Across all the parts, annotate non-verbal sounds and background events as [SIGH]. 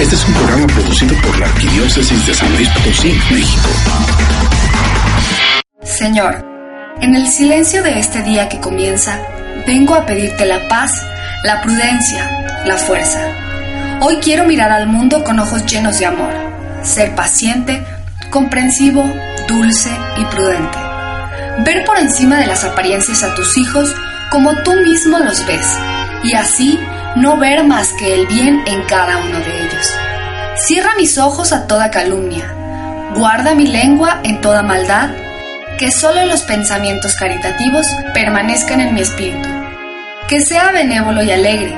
Este es un programa producido por la Arquidiócesis de San Luis Potosí, México. Señor, en el silencio de este día que comienza, vengo a pedirte la paz, la prudencia, la fuerza. Hoy quiero mirar al mundo con ojos llenos de amor, ser paciente, comprensivo, dulce y prudente. Ver por encima de las apariencias a tus hijos como tú mismo los ves y así no ver más que el bien en cada uno de ellos. Cierra mis ojos a toda calumnia, guarda mi lengua en toda maldad, que solo los pensamientos caritativos permanezcan en mi espíritu, que sea benévolo y alegre,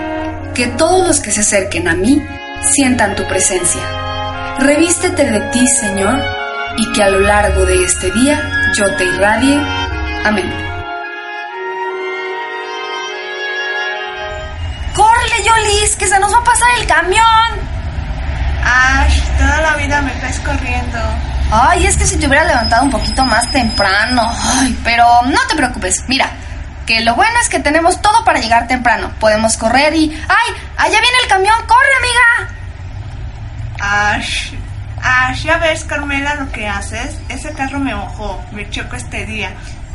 que todos los que se acerquen a mí sientan tu presencia. Revístete de ti, Señor, y que a lo largo de este día yo te irradie. Amén. Yolis, que se nos va a pasar el camión. Ay, toda la vida me estás corriendo. Ay, es que si te hubiera levantado un poquito más temprano. Ay, pero no te preocupes. Mira, que lo bueno es que tenemos todo para llegar temprano. Podemos correr y... ¡Ay! Allá viene el camión. ¡Corre, amiga! Ash, Ash, ya ves, Carmela, lo que haces. Ese carro me mojó. Me chocó este día.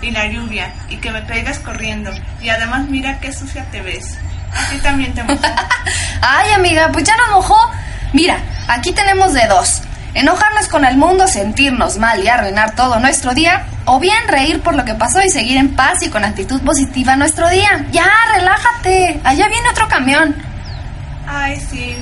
Y la lluvia. Y que me traigas corriendo. Y además mira qué sucia te ves. Aquí también te mojó. [LAUGHS] Ay, amiga, pues ya nos mojó. Mira, aquí tenemos de dos. Enojarnos con el mundo, sentirnos mal y arruinar todo nuestro día, o bien reír por lo que pasó y seguir en paz y con actitud positiva nuestro día. Ya, relájate. Allá viene otro camión. Ay, sí.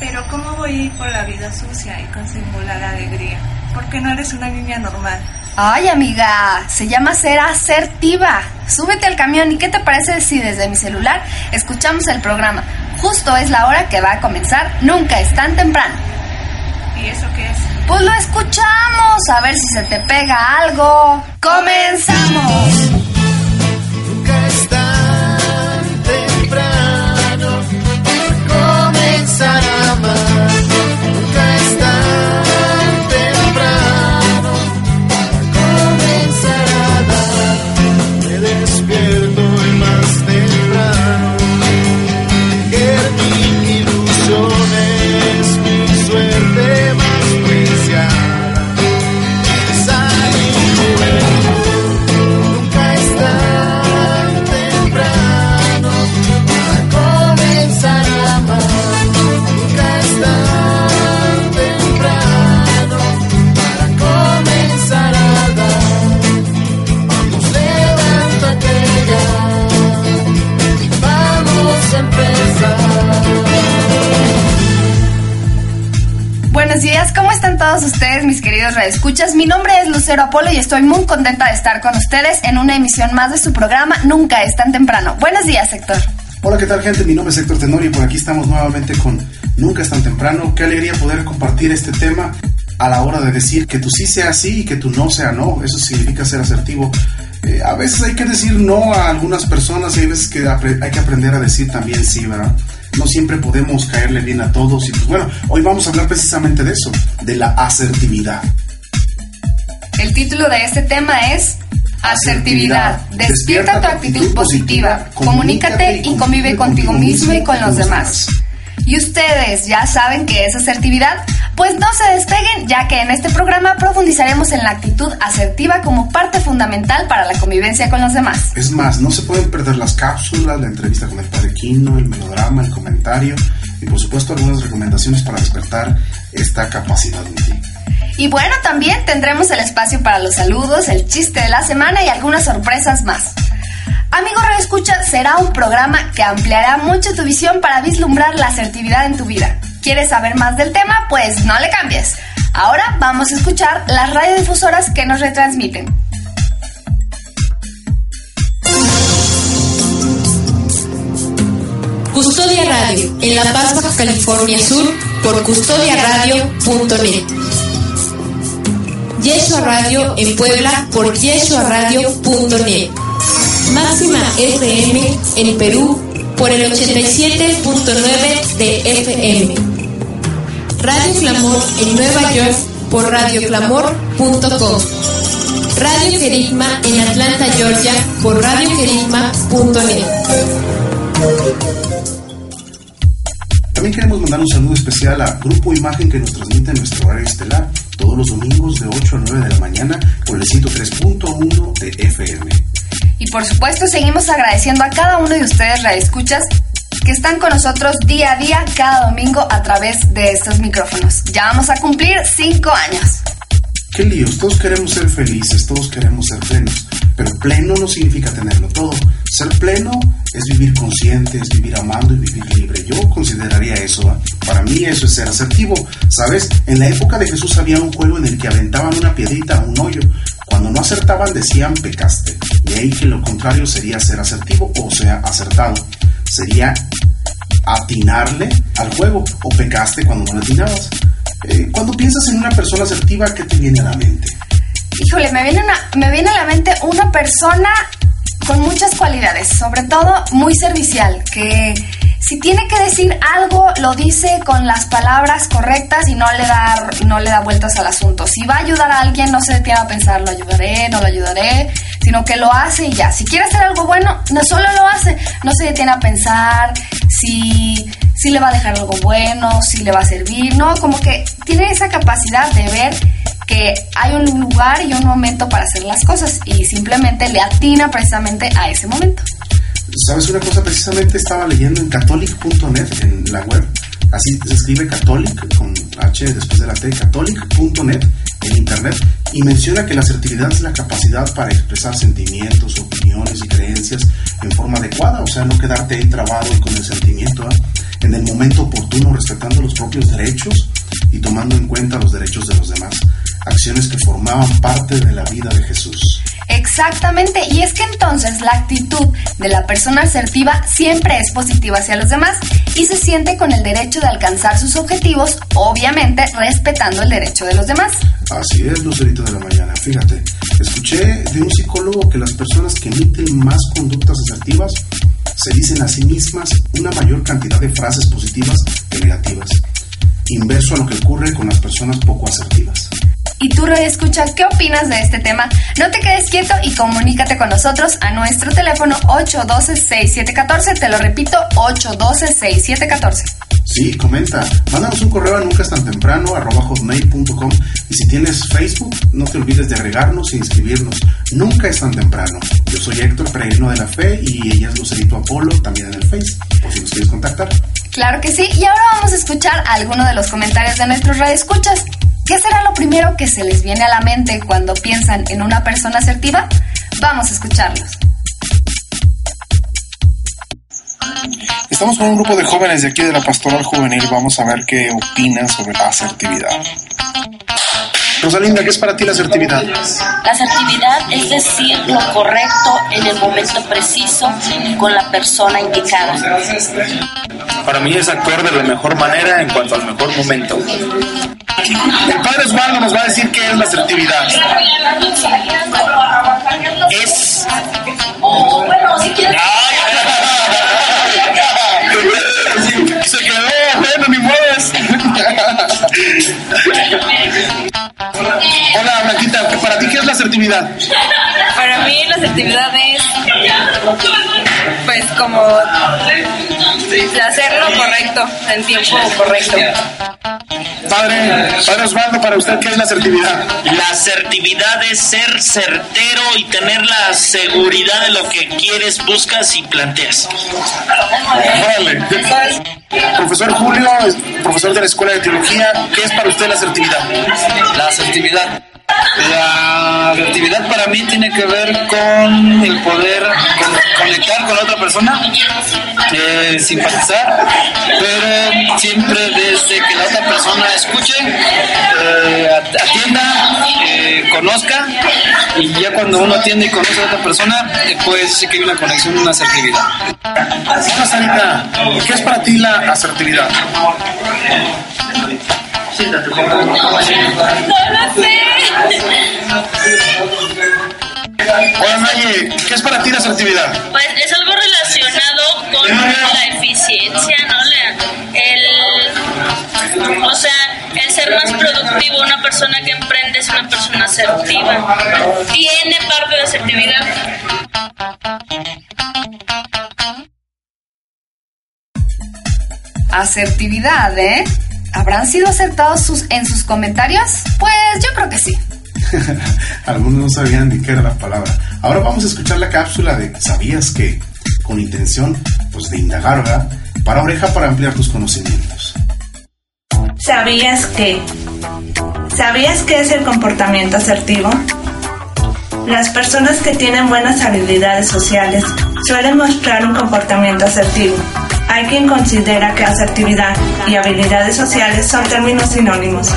Pero ¿cómo voy a ir por la vida sucia y con singular alegría? Porque no eres una niña normal. Ay, amiga, se llama ser asertiva. Súbete al camión y ¿qué te parece si desde mi celular escuchamos el programa? Justo es la hora que va a comenzar, nunca es tan temprano. ¿Y eso qué es? Pues lo escuchamos, a ver si se te pega algo. ¡Comenzamos! Nunca es tan temprano comenzar a amar. Ustedes, mis queridos radioescuchas? Mi nombre es Lucero Apolo y estoy muy contenta de estar con ustedes en una emisión más de su programa Nunca es tan temprano. Buenos días, Héctor. Hola, ¿qué tal gente? Mi nombre es Héctor Tenori y por aquí estamos nuevamente con Nunca es tan temprano. Qué alegría poder compartir este tema a la hora de decir que tú sí sea sí y que tú no sea no. Eso significa ser asertivo. Eh, a veces hay que decir no a algunas personas y veces que hay que aprender a decir también sí, ¿verdad? No siempre podemos caerle bien a todos y pues bueno, hoy vamos a hablar precisamente de eso, de la asertividad. El título de este tema es Asertividad. Despierta tu actitud positiva, comunícate y convive contigo mismo y con los demás. ¿Y ustedes ya saben qué es asertividad? Pues no se despeguen, ya que en este programa profundizaremos en la actitud asertiva como parte fundamental para la convivencia con los demás. Es más, no se pueden perder las cápsulas, la entrevista con el padre Quino, el melodrama, el comentario y por supuesto algunas recomendaciones para despertar esta capacidad en ti. Y bueno, también tendremos el espacio para los saludos, el chiste de la semana y algunas sorpresas más. Amigo Radio Escucha será un programa que ampliará mucho tu visión para vislumbrar la asertividad en tu vida. ¿Quieres saber más del tema? Pues no le cambies. Ahora vamos a escuchar las radiodifusoras que nos retransmiten. Custodia Radio, en La Paz, California Sur, por custodiaradio.net. Yeshua Radio en Puebla, por yeshuaradio.net. Máxima FM en Perú, por el 87.9 de FM. Radio Clamor en Nueva York, por radioclamor.com. Radio Querigma en Atlanta, Georgia, por radioquerigma.net. También También queremos mandar un saludo especial a Grupo Imagen que nos transmite en nuestro horario estelar todos los domingos de 8 a 9 de la mañana por el sitio 3.1 de FM. Y por supuesto seguimos agradeciendo a cada uno de ustedes, escuchas que están con nosotros día a día, cada domingo, a través de estos micrófonos. Ya vamos a cumplir cinco años. Qué líos, todos queremos ser felices, todos queremos ser plenos, pero pleno no significa tenerlo todo. Ser pleno es vivir consciente, es vivir amando y vivir libre. Yo consideraría eso, para mí eso es ser asertivo. ¿Sabes? En la época de Jesús había un juego en el que aventaban una piedrita a un hoyo. Cuando no acertaban decían pecaste. De ahí que lo contrario sería ser asertivo o sea acertado. Sería atinarle al juego o pecaste cuando no le atinabas. Eh, cuando piensas en una persona asertiva, ¿qué te viene a la mente? Híjole, me viene, me viene a la mente una persona con muchas cualidades, sobre todo muy servicial, que si tiene que decir algo, lo dice con las palabras correctas y no le da, no le da vueltas al asunto. Si va a ayudar a alguien, no se detiene a pensar, lo ayudaré, no lo ayudaré, sino que lo hace y ya. Si quiere hacer algo bueno, no solo lo hace, no se detiene a pensar si, si le va a dejar algo bueno, si le va a servir, no, como que tiene esa capacidad de ver que hay un lugar y un momento para hacer las cosas y simplemente le atina precisamente a ese momento. ¿Sabes una cosa? Precisamente estaba leyendo en catholic.net, en la web, así se escribe catholic, con H después de la T, catholic.net, en internet, y menciona que la asertividad es la capacidad para expresar sentimientos, opiniones y creencias en forma adecuada, o sea, no quedarte ahí trabado con el sentimiento, ¿eh? en el momento oportuno, respetando los propios derechos y tomando en cuenta los derechos de los demás, acciones que formaban parte de la vida de Jesús. Exactamente, y es que entonces la actitud de la persona asertiva siempre es positiva hacia los demás y se siente con el derecho de alcanzar sus objetivos, obviamente respetando el derecho de los demás. Así es, Lucerito de la Mañana. Fíjate, escuché de un psicólogo que las personas que emiten más conductas asertivas se dicen a sí mismas una mayor cantidad de frases positivas que negativas, inverso a lo que ocurre con las personas poco asertivas. ¿Y tú, escuchas qué opinas de este tema? No te quedes quieto y comunícate con nosotros a nuestro teléfono 812-6714. Te lo repito, 812-6714. Sí, comenta. Mándanos un correo a nunca es tan temprano, hotmail.com. Y si tienes Facebook, no te olvides de agregarnos e inscribirnos. Nunca es tan temprano. Yo soy Héctor Peregrino de la Fe y ella es Lucerito Apolo, también en el Face, por si nos quieres contactar. Claro que sí. Y ahora vamos a escuchar algunos de los comentarios de nuestros radioescuchas. ¿Qué será lo primero que se les viene a la mente cuando piensan en una persona asertiva? Vamos a escucharlos. Estamos con un grupo de jóvenes de aquí de la Pastoral Juvenil. Vamos a ver qué opinan sobre la asertividad. Rosalinda, ¿qué es para ti la asertividad? La asertividad es decir lo correcto en el momento preciso y con la persona indicada. Para mí es actuar de la mejor manera en cuanto al mejor momento. El padre Osvaldo nos va a decir qué es la asertividad. Es. Bueno, si quieres. Se quedó, bueno, ni modos. Hola, Blanquita, ¿para ti qué es la asertividad? Para mí la asertividad es pues como hacer lo correcto en tiempo correcto. Padre, padre Osvaldo, para usted qué es la asertividad? La asertividad es ser certero y tener la seguridad de lo que quieres, buscas y planteas. Vale. Profesor Julio, profesor de la Escuela de Teología, ¿qué es para usted la asertividad? La asertividad. La asertividad para mí tiene que ver con el poder conectar con otra persona, eh, simpatizar, pero siempre desde que la otra persona escuche, eh, atienda, eh, conozca, y ya cuando uno atiende y conoce a otra persona, puede decir que hay una conexión, una asertividad. Sarita, ¿qué es para ti la asertividad? Hola, Naye, ¿qué es para ti la asertividad? Pues es algo relacionado con la eficiencia, ¿no? La- el, o sea, el ser más productivo, una persona que emprende es una persona asertiva. Tiene parte de asertividad. Asertividad, ¿eh? ¿Habrán sido acertados sus, en sus comentarios? Pues yo creo que sí. [LAUGHS] Algunos no sabían ni qué era la palabra. Ahora vamos a escuchar la cápsula de ¿Sabías que? Con intención pues, de indagar, ¿verdad? Para oreja para ampliar tus conocimientos. ¿Sabías que? ¿Sabías qué es el comportamiento asertivo? Las personas que tienen buenas habilidades sociales suelen mostrar un comportamiento asertivo. Hay quien considera que asertividad y habilidades sociales son términos sinónimos.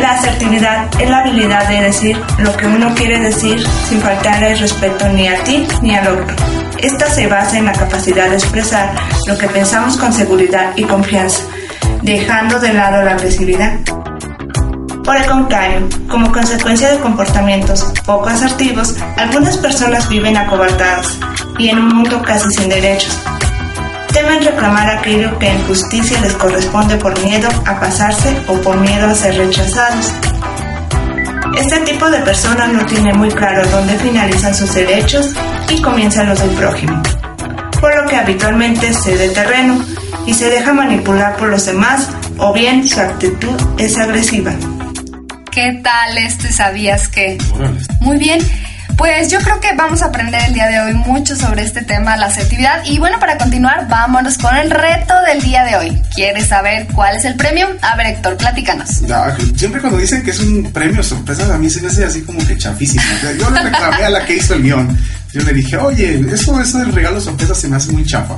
La asertividad es la habilidad de decir lo que uno quiere decir sin faltarle respeto ni a ti ni al otro. Esta se basa en la capacidad de expresar lo que pensamos con seguridad y confianza, dejando de lado la agresividad. Por el contrario, como consecuencia de comportamientos poco asertivos, algunas personas viven acobardadas y en un mundo casi sin derechos. Temen reclamar aquello que en justicia les corresponde por miedo a pasarse o por miedo a ser rechazados. Este tipo de personas no tiene muy claro dónde finalizan sus derechos y comienzan los del prójimo, por lo que habitualmente cede terreno y se deja manipular por los demás o bien su actitud es agresiva. ¿Qué tal este sabías que? Muy bien. Pues yo creo que vamos a aprender el día de hoy mucho sobre este tema, la asertividad. Y bueno, para continuar, vámonos con el reto del día de hoy. ¿Quieres saber cuál es el premio? A ver, Héctor, platícanos. No, siempre cuando dicen que es un premio sorpresa, a mí se me hace así como que chafísimo. Yo le reclamé a la que hizo el guion. Yo le dije, oye, eso, eso del regalo sorpresa se me hace muy chafa.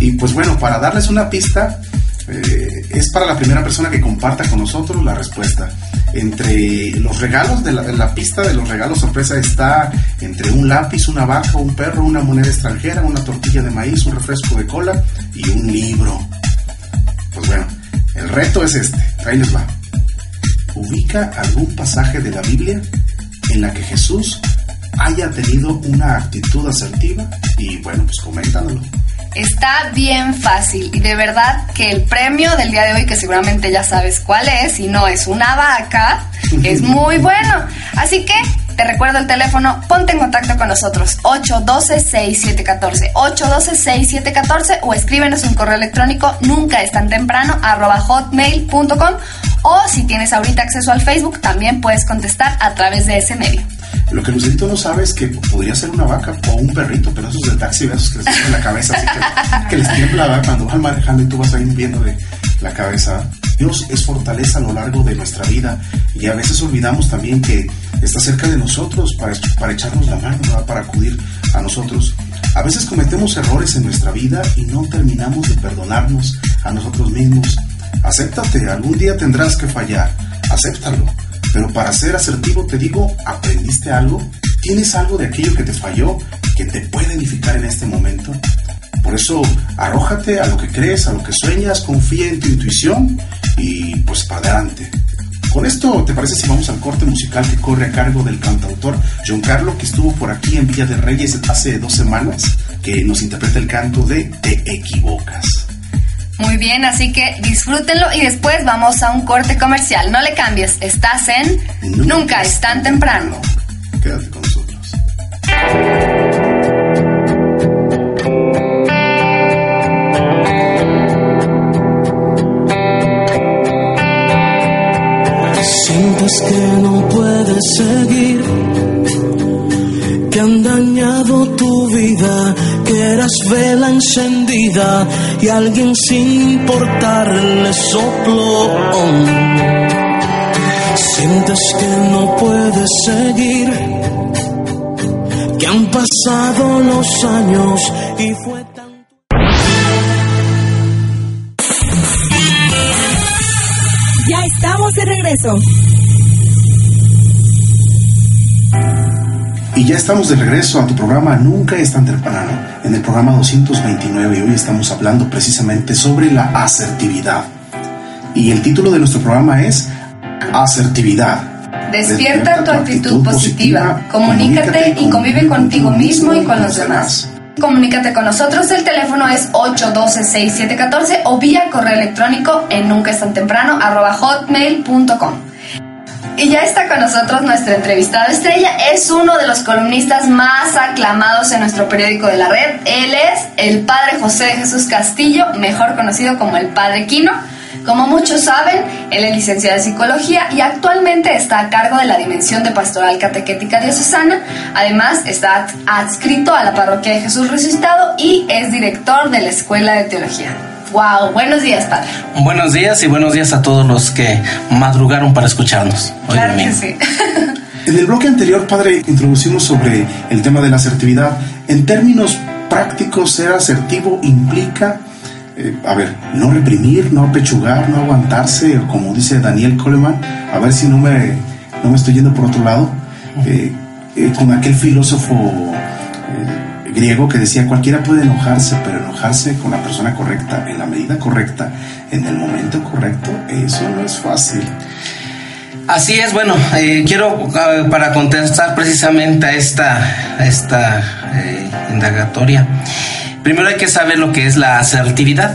Y pues bueno, para darles una pista, eh, es para la primera persona que comparta con nosotros la respuesta. Entre los regalos de la, pista de los regalos sorpresa está entre un lápiz, una vaca, un perro, una moneda extranjera, una tortilla de maíz, un refresco de cola y un libro. Pues bueno, el reto es este. Ahí les va. Ubica algún pasaje de la Biblia en la que Jesús haya tenido una actitud asertiva y bueno, pues coméntanoslo. Está bien fácil y de verdad que el premio del día de hoy, que seguramente ya sabes cuál es, y no es una vaca, [LAUGHS] es muy bueno. Así que te recuerdo el teléfono, ponte en contacto con nosotros, 812-6714, 812-6714 o escríbenos un correo electrónico, nunca es tan temprano, arroba hotmail.com o si tienes ahorita acceso al Facebook, también puedes contestar a través de ese medio. Lo que Lucerito no sabe es que podría ser una vaca o un perrito, pero esos de taxi, esos que les tienen la cabeza, así que, [LAUGHS] que les tiembla cuando van manejando y tú vas ahí viendo de la cabeza. Dios es fortaleza a lo largo de nuestra vida y a veces olvidamos también que está cerca de nosotros para, para echarnos la mano, ¿verdad? para acudir a nosotros. A veces cometemos errores en nuestra vida y no terminamos de perdonarnos a nosotros mismos. Acéptate, algún día tendrás que fallar, acéptalo. Pero para ser asertivo te digo, ¿aprendiste algo? ¿Tienes algo de aquello que te falló que te puede edificar en este momento? Por eso, arrójate a lo que crees, a lo que sueñas, confía en tu intuición y pues para adelante. Con esto, ¿te parece si vamos al corte musical que corre a cargo del cantautor John Carlo, que estuvo por aquí en Villa de Reyes hace dos semanas, que nos interpreta el canto de Te equivocas? Muy bien, así que disfrútenlo y después vamos a un corte comercial. No le cambies, estás en Nunca, es tan temprano. Quédate con nosotros. Sientes que no puedes seguir, que han dañado tu vida, vela encendida y alguien sin importarle sopló. Sientes que no puedes seguir, que han pasado los años y fue tan... Ya estamos de regreso. Y ya estamos de regreso a tu programa Nunca es tan temprano, en el programa 229 y hoy estamos hablando precisamente sobre la asertividad. Y el título de nuestro programa es Asertividad. Despierta tu actitud positiva, comunícate y convive contigo mismo y con los demás. Comunícate con nosotros, el teléfono es 812-6714 o vía correo electrónico en nunca es tan temprano arroba hotmail.com. Y ya está con nosotros nuestro entrevistado estrella. Es uno de los columnistas más aclamados en nuestro periódico de la red. Él es el padre José Jesús Castillo, mejor conocido como el padre Quino. Como muchos saben, él es licenciado en psicología y actualmente está a cargo de la Dimensión de Pastoral Catequética Diocesana. Además, está adscrito a la Parroquia de Jesús Resucitado y es director de la Escuela de Teología. Wow, buenos días, padre. Buenos días y buenos días a todos los que madrugaron para escucharnos. Hoy claro que sí. [LAUGHS] En el bloque anterior, padre, introducimos sobre el tema de la asertividad. En términos prácticos, ser asertivo implica eh, a ver, no reprimir, no apechugar, no aguantarse, como dice Daniel Coleman, a ver si no me, no me estoy yendo por otro lado, eh, eh, con aquel filósofo griego que decía, cualquiera puede enojarse, pero enojarse con la persona correcta, en la medida correcta, en el momento correcto, eso no es fácil. Así es, bueno, quiero para contestar precisamente a esta, esta indagatoria, Primero hay que saber lo que es la asertividad.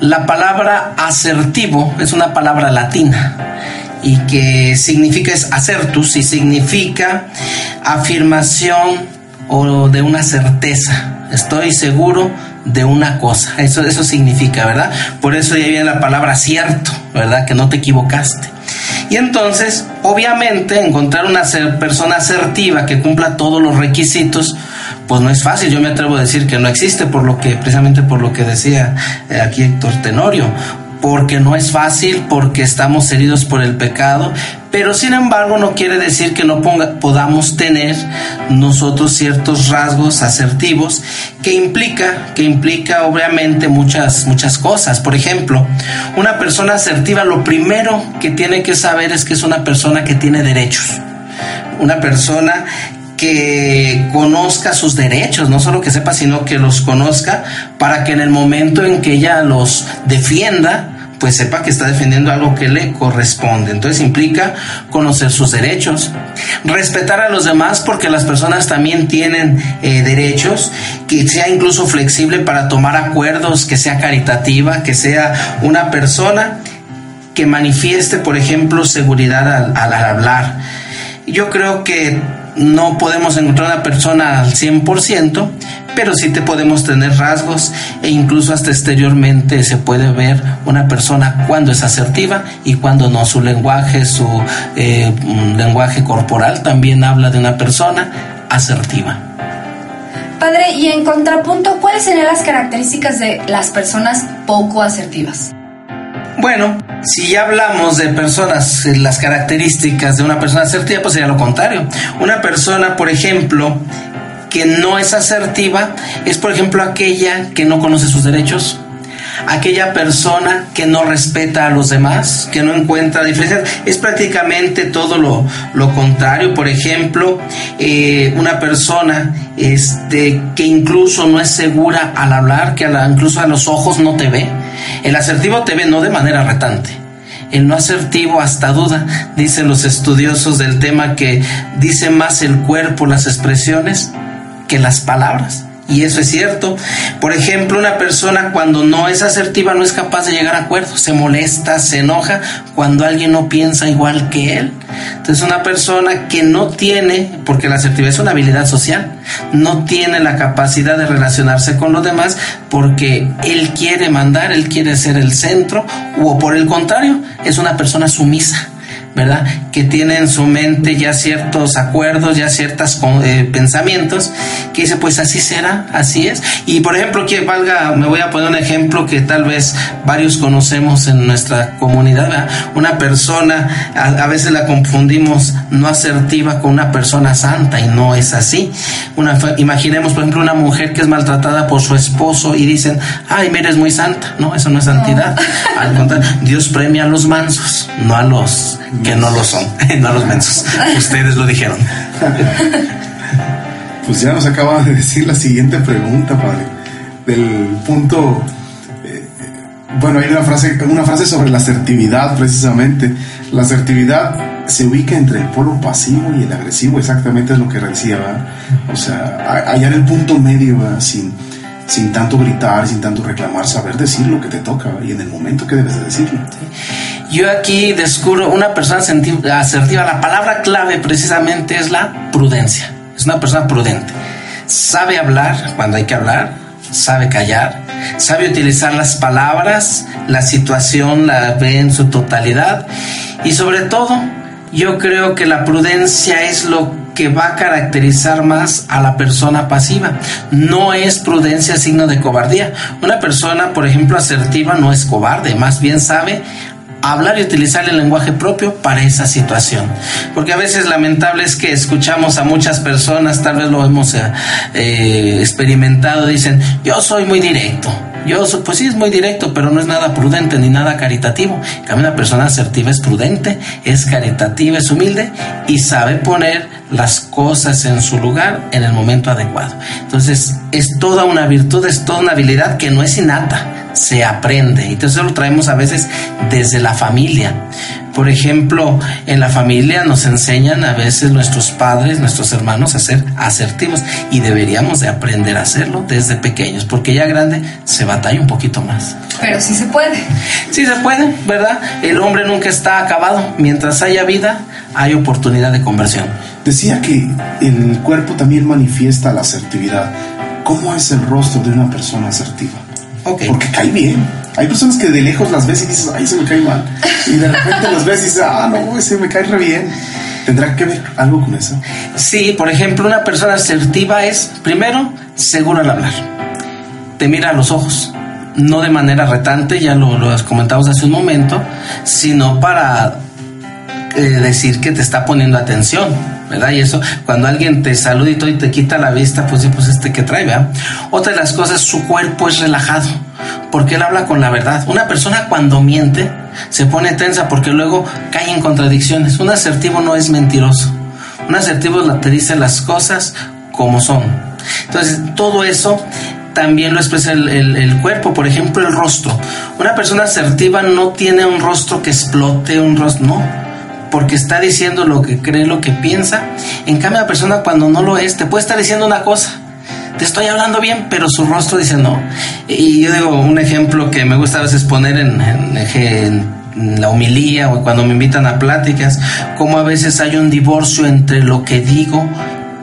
La palabra asertivo es una palabra latina y que significa es acertus y significa afirmación o de una certeza. Estoy seguro de una cosa. Eso, eso significa, ¿verdad? Por eso ya viene la palabra cierto, ¿verdad? Que no te equivocaste. Y entonces, obviamente, encontrar una persona asertiva que cumpla todos los requisitos, pues no es fácil. Yo me atrevo a decir que no existe, por lo que, precisamente por lo que decía eh, aquí Héctor Tenorio porque no es fácil, porque estamos heridos por el pecado, pero sin embargo no quiere decir que no podamos tener nosotros ciertos rasgos asertivos que implica, que implica obviamente muchas, muchas cosas. Por ejemplo, una persona asertiva lo primero que tiene que saber es que es una persona que tiene derechos, una persona que conozca sus derechos, no solo que sepa, sino que los conozca para que en el momento en que ella los defienda, pues sepa que está defendiendo algo que le corresponde. Entonces implica conocer sus derechos, respetar a los demás porque las personas también tienen eh, derechos, que sea incluso flexible para tomar acuerdos, que sea caritativa, que sea una persona que manifieste, por ejemplo, seguridad al, al hablar. Yo creo que no podemos encontrar una persona al 100%, pero sí te podemos tener rasgos e incluso hasta exteriormente se puede ver una persona cuando es asertiva y cuando no. Su lenguaje, su eh, mm, lenguaje corporal también habla de una persona asertiva. Padre, y en contrapunto, ¿cuáles serían las características de las personas poco asertivas? Bueno, si ya hablamos de personas, eh, las características de una persona asertiva, pues sería lo contrario. Una persona, por ejemplo, que no es asertiva es, por ejemplo, aquella que no conoce sus derechos, aquella persona que no respeta a los demás, que no encuentra diferencias. Es prácticamente todo lo, lo contrario. Por ejemplo, eh, una persona este, que incluso no es segura al hablar, que incluso a los ojos no te ve. El asertivo te ve no de manera retante. El no asertivo hasta duda, dicen los estudiosos del tema que dice más el cuerpo, las expresiones, que las palabras. Y eso es cierto. Por ejemplo, una persona cuando no es asertiva no es capaz de llegar a acuerdos, se molesta, se enoja cuando alguien no piensa igual que él. Entonces una persona que no tiene, porque la asertividad es una habilidad social, no tiene la capacidad de relacionarse con los demás porque él quiere mandar, él quiere ser el centro, o por el contrario, es una persona sumisa ¿verdad? Que tiene en su mente ya ciertos acuerdos, ya ciertos eh, pensamientos, que dice, pues así será, así es. Y por ejemplo, que valga, me voy a poner un ejemplo que tal vez varios conocemos en nuestra comunidad, Una persona, a, veces la confundimos no asertiva con una persona santa y no es así. Una, imaginemos, por ejemplo, una mujer que es maltratada por su esposo y dicen, ay, mira, es muy santa. No, eso no es santidad. Al contrario, Dios premia a los mansos, no a los [LAUGHS] que no lo son, [LAUGHS] no los mensos. Ustedes lo dijeron. Pues ya nos acaba de decir la siguiente pregunta, padre. Del punto. Eh, bueno, hay una frase, una frase sobre la asertividad, precisamente. La asertividad se ubica entre el polo pasivo y el agresivo, exactamente es lo que decía, O sea, hallar el punto medio, sin sin tanto gritar, sin tanto reclamar, saber decir lo que te toca y en el momento que debes de decirlo. Yo aquí descubro una persona asertiva. La palabra clave precisamente es la prudencia. Es una persona prudente. Sabe hablar cuando hay que hablar, sabe callar, sabe utilizar las palabras, la situación la ve en su totalidad y sobre todo yo creo que la prudencia es lo que va a caracterizar más a la persona pasiva. No es prudencia signo de cobardía. Una persona, por ejemplo, asertiva no es cobarde, más bien sabe hablar y utilizar el lenguaje propio para esa situación. Porque a veces lamentable es que escuchamos a muchas personas, tal vez lo hemos eh, eh, experimentado, dicen, yo soy muy directo. Yo, pues sí, es muy directo, pero no es nada prudente ni nada caritativo. En una persona asertiva es prudente, es caritativa, es humilde y sabe poner las cosas en su lugar en el momento adecuado. Entonces, es toda una virtud, es toda una habilidad que no es innata se aprende. Y entonces lo traemos a veces desde la familia. Por ejemplo, en la familia nos enseñan a veces nuestros padres, nuestros hermanos a ser asertivos y deberíamos de aprender a hacerlo desde pequeños, porque ya grande se batalla un poquito más. Pero sí se puede. Sí se puede, ¿verdad? El hombre nunca está acabado. Mientras haya vida, hay oportunidad de conversión. Decía que el cuerpo también manifiesta la asertividad. ¿Cómo es el rostro de una persona asertiva? Porque cae bien. Hay personas que de lejos las ves y dices, ay, se me cae mal. Y de repente las ves y dices, ah, no, ese me cae re bien. ¿Tendrá que ver algo con eso? Sí, por ejemplo, una persona asertiva es, primero, segura al hablar. Te mira a los ojos. No de manera retante, ya lo, lo comentamos hace un momento, sino para eh, decir que te está poniendo atención, ¿verdad? Y eso, cuando alguien te saluda y todo y te quita la vista, pues, pues este que trae, ¿verdad? Otra de las cosas, su cuerpo es relajado, porque él habla con la verdad. Una persona cuando miente se pone tensa porque luego cae en contradicciones. Un asertivo no es mentiroso. Un asertivo te dice las cosas como son. Entonces, todo eso también lo expresa el, el, cuerpo, por ejemplo, el rostro. Una persona asertiva no tiene un rostro que explote, un rostro, no porque está diciendo lo que cree, lo que piensa. En cambio, la persona cuando no lo es, te puede estar diciendo una cosa. Te estoy hablando bien, pero su rostro dice no. Y yo digo un ejemplo que me gusta a veces poner en, en, la homilía o cuando me invitan a pláticas, como a veces hay un divorcio entre lo que digo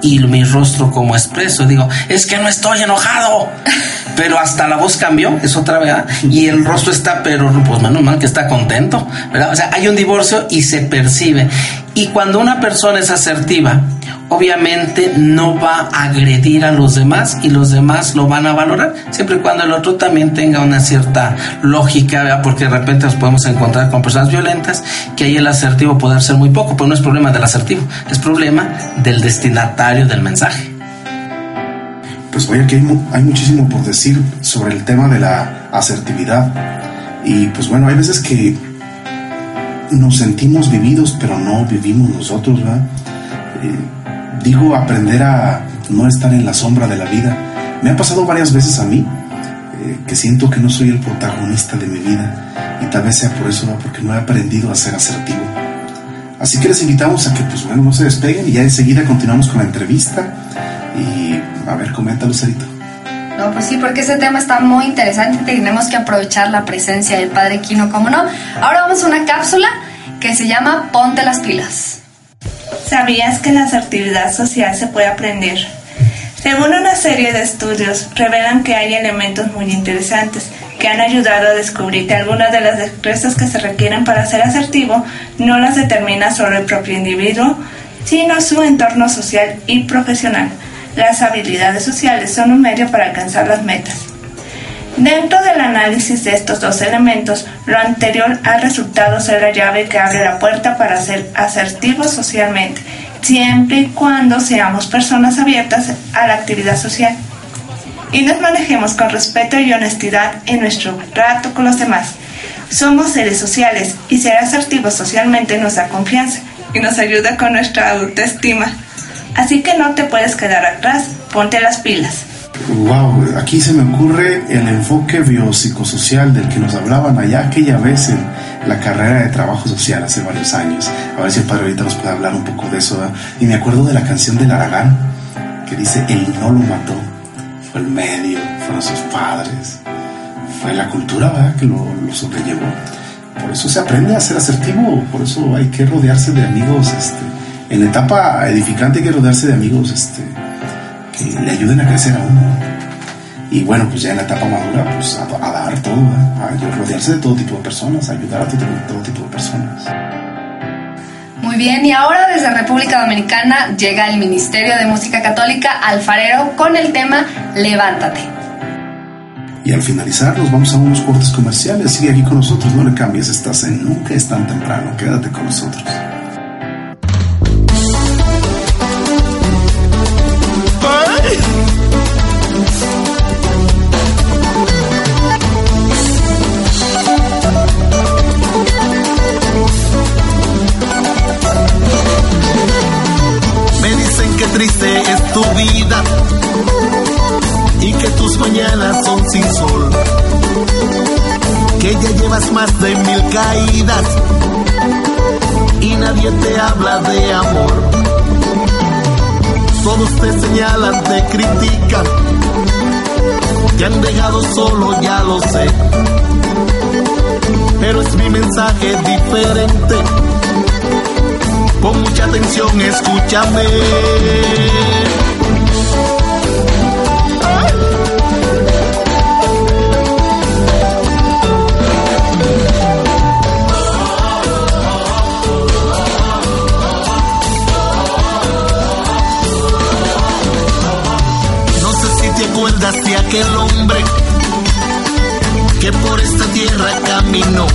y mi rostro como expreso. Digo, es que no estoy enojado, [LAUGHS] pero hasta la voz cambió, es otra vez, y el rostro está, pero pues menos mal que está contento, ¿verdad? O sea, hay un divorcio y se percibe. Y cuando una persona es asertiva, obviamente no va a agredir a los demás y los demás lo van a valorar, siempre y cuando el otro también tenga una cierta lógica, porque de repente nos podemos encontrar con personas violentas, que ahí el asertivo puede ser muy poco, pero no es problema del asertivo, es problema del destinatario del mensaje. Pues oye, hay, hay muchísimo por decir sobre el tema de la asertividad. Y pues bueno, hay veces que nos sentimos vividos, pero no vivimos nosotros, ¿verdad? Eh, digo aprender a no estar en la sombra de la vida. Me ha pasado varias veces a mí eh, que siento que no soy el protagonista de mi vida y tal vez sea por eso, porque no he aprendido a ser asertivo. Así que les invitamos a que, pues bueno, no se despeguen y ya enseguida continuamos con la entrevista. Y a ver, comenta Lucerito. No, pues sí, porque ese tema está muy interesante y tenemos que aprovechar la presencia del Padre Quino, como no. Ahora vamos a una cápsula que se llama Ponte las pilas. ¿Sabías que la asertividad social se puede aprender? Según una serie de estudios, revelan que hay elementos muy interesantes que han ayudado a descubrir que algunas de las destrezas que se requieren para ser asertivo no las determina solo el propio individuo, sino su entorno social y profesional. Las habilidades sociales son un medio para alcanzar las metas. Dentro del análisis de estos dos elementos, lo anterior ha resultado ser la llave que abre la puerta para ser asertivos socialmente, siempre y cuando seamos personas abiertas a la actividad social y nos manejemos con respeto y honestidad en nuestro trato con los demás. Somos seres sociales y ser asertivos socialmente nos da confianza y nos ayuda con nuestra autoestima. Así que no te puedes quedar atrás, ponte las pilas. Wow, aquí se me ocurre el enfoque biopsicosocial del que nos hablaban allá aquella vez en la carrera de trabajo social hace varios años. A ver si el padre ahorita nos puede hablar un poco de eso. Y me acuerdo de la canción del Aragán que dice, él no lo mató, fue el medio, fueron sus padres, fue la cultura ¿verdad? que lo, lo sobrellevó. por eso se aprende a ser asertivo, por eso hay que rodearse de amigos, este, en etapa edificante hay que rodearse de amigos este, que le ayuden a crecer a uno. Y bueno, pues ya en la etapa madura, pues a, dar todo, a rodearse de todo tipo de personas, a ayudar a todo, todo tipo de personas. Muy bien, y ahora desde República Dominicana llega el Ministerio de Música Católica Alfarero con el tema Levántate. Y al finalizar nos vamos a unos cortes comerciales. Sigue aquí con nosotros, no le cambies, estás en Nunca es tan temprano. Quédate con nosotros. Que ya llevas más de mil caídas y nadie te habla de amor. Todos te señalan, te critican, te han dejado solo, ya lo sé. Pero es mi mensaje diferente. Con mucha atención, escúchame. Aquel hombre que por esta tierra caminó.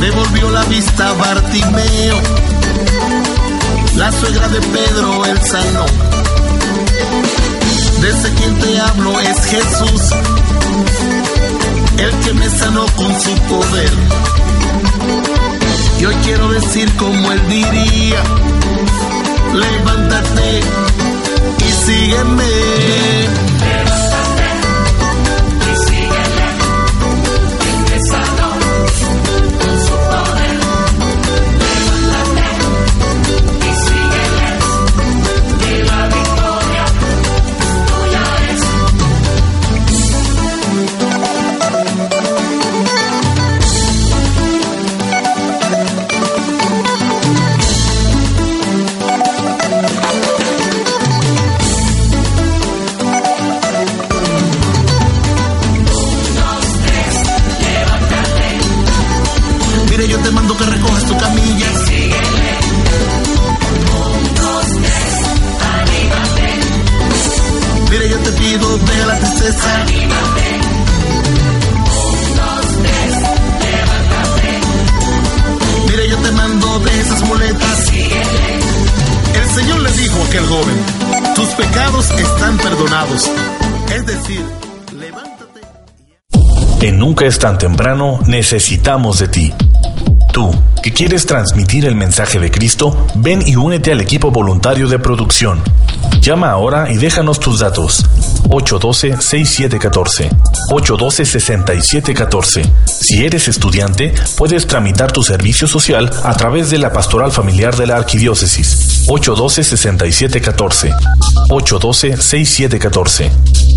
Devolvió la vista a Bartimeo. La suegra de Pedro el sanó. Desde quien te hablo es Jesús, el que me sanó con su poder. Yo quiero decir como él diría, levántate y sígueme. En Nunca es tan temprano necesitamos de ti. Tú, que quieres transmitir el mensaje de Cristo, ven y únete al equipo voluntario de producción. Llama ahora y déjanos tus datos. 812-6714. 812-6714. Si eres estudiante, puedes tramitar tu servicio social a través de la Pastoral Familiar de la Arquidiócesis. 812-6714. 812-6714.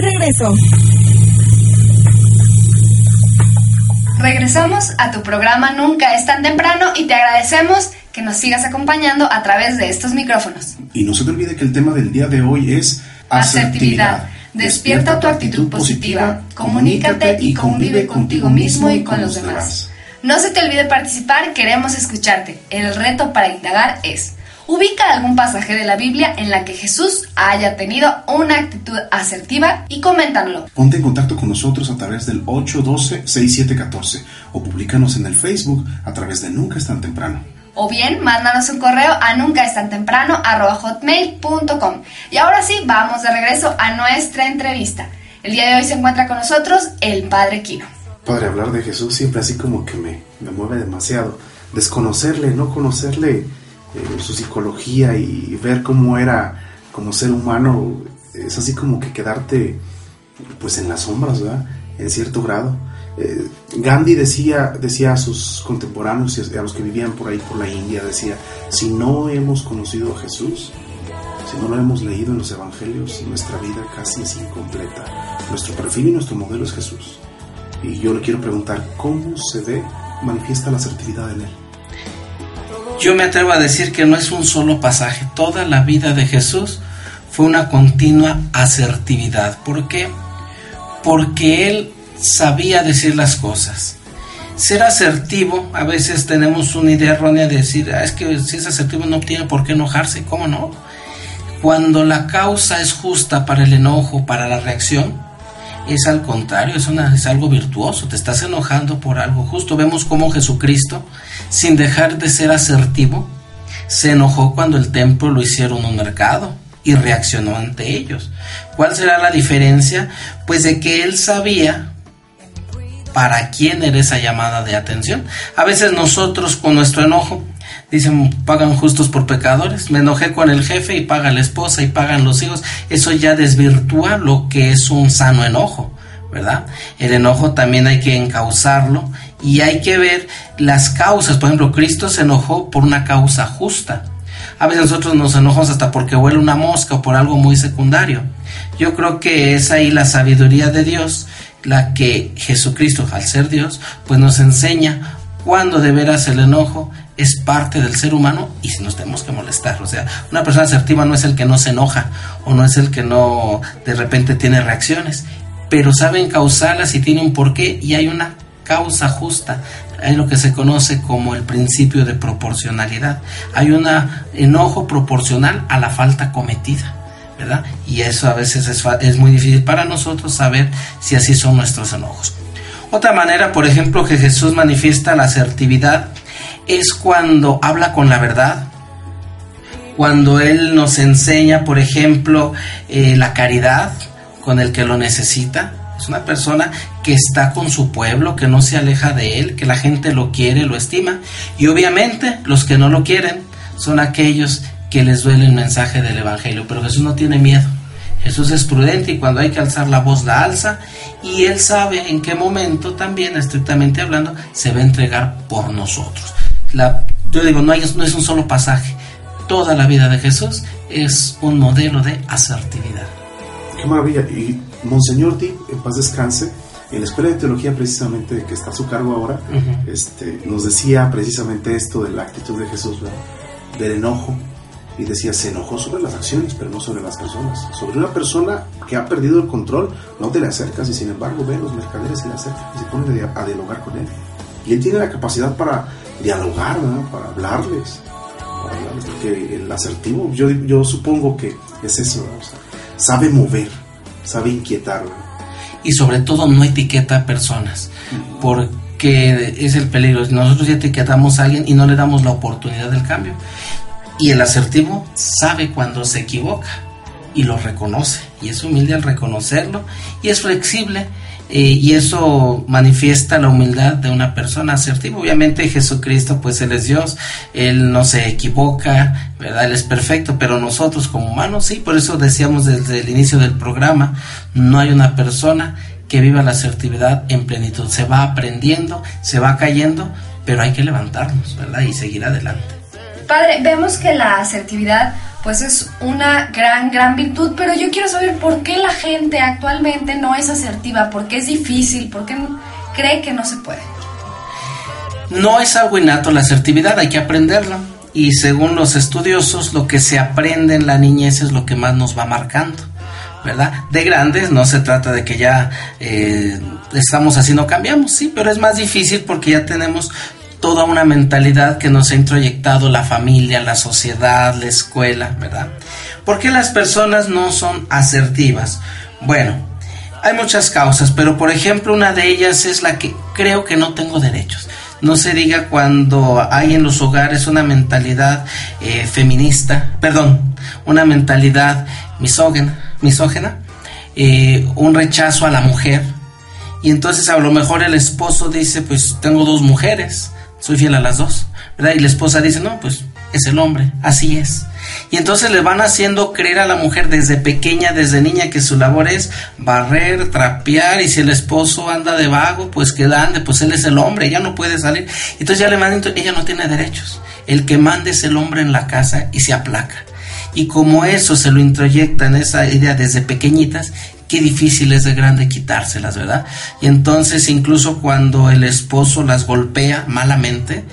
De regreso. Regresamos a tu programa Nunca es tan temprano y te agradecemos que nos sigas acompañando a través de estos micrófonos. Y no se te olvide que el tema del día de hoy es Asertividad. Despierta tu actitud positiva, comunícate y convive contigo mismo y con los demás. No se te olvide participar, queremos escucharte. El reto para indagar es, ubica algún pasaje de la Biblia en la que Jesús haya tenido una actitud asertiva y coméntanoslo. Ponte en contacto con nosotros a través del 812-6714 o públicanos en el Facebook a través de Nunca es tan temprano. O bien, mándanos un correo a nunca es tan temprano hotmail.com. Y ahora sí, vamos de regreso a nuestra entrevista. El día de hoy se encuentra con nosotros el Padre Quino. Padre, hablar de Jesús siempre así como que me, me mueve demasiado. Desconocerle, no conocerle eh, su psicología y ver cómo era como ser humano, es así como que quedarte pues en las sombras, ¿verdad? En cierto grado. Eh, Gandhi decía, decía a sus contemporáneos y a los que vivían por ahí por la India, decía, si no hemos conocido a Jesús, Si no lo hemos leído en los evangelios, nuestra vida casi es incompleta. Nuestro perfil y nuestro modelo es Jesús. Y yo le quiero preguntar, ¿cómo se ve, manifiesta la asertividad en él? Yo me atrevo a decir que no es un solo pasaje. Toda la vida de Jesús fue una continua asertividad. ¿Por qué? Porque él sabía decir las cosas. Ser asertivo, a veces tenemos una idea errónea de decir, ah, es que si es asertivo no tiene por qué enojarse, ¿cómo no? Cuando la causa es justa para el enojo, para la reacción, es al contrario, es, es algo virtuoso, te estás enojando por algo justo. Vemos cómo Jesucristo, sin dejar de ser asertivo, se enojó cuando el templo lo hicieron un mercado y reaccionó ante ellos. ¿Cuál será la diferencia? Pues de que él sabía para quién era esa llamada de atención. A veces nosotros con nuestro enojo dicen pagan justos por pecadores. Me enojé con el jefe y paga la esposa y pagan los hijos. Eso ya desvirtúa lo que es un sano enojo, ¿verdad? El enojo también hay que encauzarlo y hay que ver las causas. Por ejemplo, Cristo se enojó por una causa justa. A veces nosotros nos enojamos hasta porque huele una mosca o por algo muy secundario. Yo creo que es ahí la sabiduría de Dios la que Jesucristo, al ser Dios, pues nos enseña cuando de veras el enojo es parte del ser humano y si nos tenemos que molestar. O sea, una persona asertiva no es el que no se enoja o no es el que no de repente tiene reacciones, pero saben causarlas y tiene un porqué y hay una causa justa. Hay lo que se conoce como el principio de proporcionalidad. Hay un enojo proporcional a la falta cometida. ¿verdad? Y eso a veces es, muy difícil para nosotros saber si así son nuestros enojos. Otra manera, por ejemplo, que Jesús manifiesta la asertividad es cuando habla con la verdad, cuando Él nos enseña, por ejemplo, eh, la caridad con el que lo necesita. Es una persona que está con su pueblo, que no se aleja de Él, que la gente lo quiere, lo estima. Y obviamente los que no lo quieren son aquellos que les duele el mensaje del Evangelio, pero Jesús no tiene miedo. Jesús es prudente y cuando hay que alzar la voz la alza y Él sabe en qué momento también, estrictamente hablando, se va a entregar por nosotros. La, yo digo, no, hay, no es un solo pasaje. Toda la vida de Jesús es un modelo de asertividad. Qué maravilla. Y Monseñor Di, en paz descanse, en la Escuela de Teología precisamente que está a su cargo ahora, este, nos decía precisamente esto de la actitud de Jesús, del enojo, y decía, se enojó sobre las acciones, pero no sobre las personas. Sobre una persona que ha perdido el control, no te le acercas y sin embargo ven los mercaderes se le acercan y se ponen a dialogar con él. Y él tiene la capacidad para dialogar, para hablarles. porque el asertivo, yo, yo supongo que es eso, sabe mover, sabe inquietar. Y sobre todo no etiqueta a personas, porque es el peligro. Nosotros ya etiquetamos a alguien y no le damos la oportunidad del cambio. Y el asertivo sabe cuando se equivoca y lo reconoce. Y es humilde al reconocerlo y es flexible. Y eso manifiesta la humildad de una persona asertiva. Obviamente Jesucristo, pues Él es Dios, Él no se equivoca, ¿verdad? Él es perfecto, pero nosotros como humanos, sí, por eso decíamos desde el inicio del programa, no hay una persona que viva la asertividad en plenitud. Se va aprendiendo, se va cayendo, pero hay que levantarnos, ¿verdad? Y seguir adelante. Padre, vemos que la asertividad pues es una gran, gran virtud, pero yo quiero saber por qué la gente actualmente no es asertiva, por qué es difícil, por qué cree que no se puede. No es algo innato la asertividad, hay que aprenderla. Y según los estudiosos, lo que se aprende en la niñez es lo que más nos va marcando. ¿verdad? De grandes no se trata de que ya eh, estamos así, no cambiamos, sí, pero es más difícil porque ya tenemos toda una mentalidad que nos ha introyectado la familia, la sociedad, la escuela, ¿verdad? ¿Por qué las personas no son asertivas? Bueno, hay muchas causas, pero por ejemplo una de ellas es la que creo que no tengo derechos. No se diga cuando hay en los hogares una mentalidad eh, feminista, perdón, una mentalidad misógena, misógena eh, un rechazo a la mujer. Y entonces a lo mejor el esposo dice, pues tengo dos mujeres, soy fiel a las dos, ¿verdad? Y la esposa dice, no, pues es el hombre, así es. Y entonces le van haciendo creer a la mujer desde pequeña, desde niña, que su labor es barrer, trapear, y si el esposo anda de vago, pues que ande, pues él es el hombre, ella no puede salir. Entonces ya le mandan, ella no tiene derechos. El que mande es el hombre en la casa y se aplaca. Y como eso se lo introyectan esa idea desde pequeñitas, qué difícil es de grande quitárselas, ¿verdad? Y entonces incluso cuando el esposo las golpea malamente,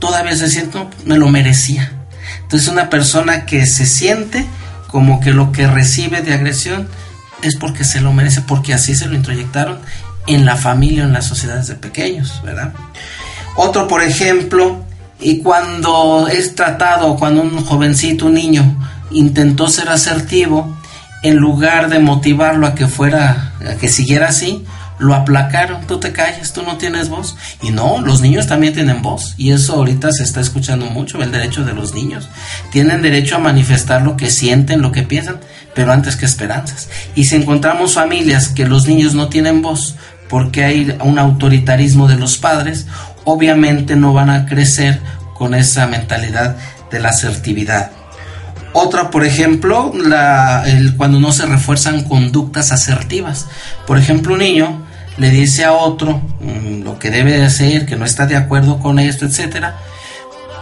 todavía se siente, no, me lo merecía. Entonces una persona que se siente como que lo que recibe de agresión es porque se lo merece, porque así se lo introyectaron en la familia en las sociedades de pequeños, ¿verdad? Otro, por ejemplo, y cuando es tratado, cuando un jovencito, un niño, intentó ser asertivo, en lugar de motivarlo a que fuera, a que siguiera así, lo aplacaron, tú te calles, tú no tienes voz. Y no, los niños también tienen voz. Y eso ahorita se está escuchando mucho, el derecho de los niños. Tienen derecho a manifestar lo que sienten, lo que piensan, pero antes que esperanzas. Y si encontramos familias que los niños no tienen voz porque hay un autoritarismo de los padres, obviamente no van a crecer con esa mentalidad de la asertividad. Otra, por ejemplo, la, cuando no se refuerzan conductas asertivas. Por ejemplo, un niño le dice a otro mm, lo que debe de hacer, que no está de acuerdo con esto, etcétera,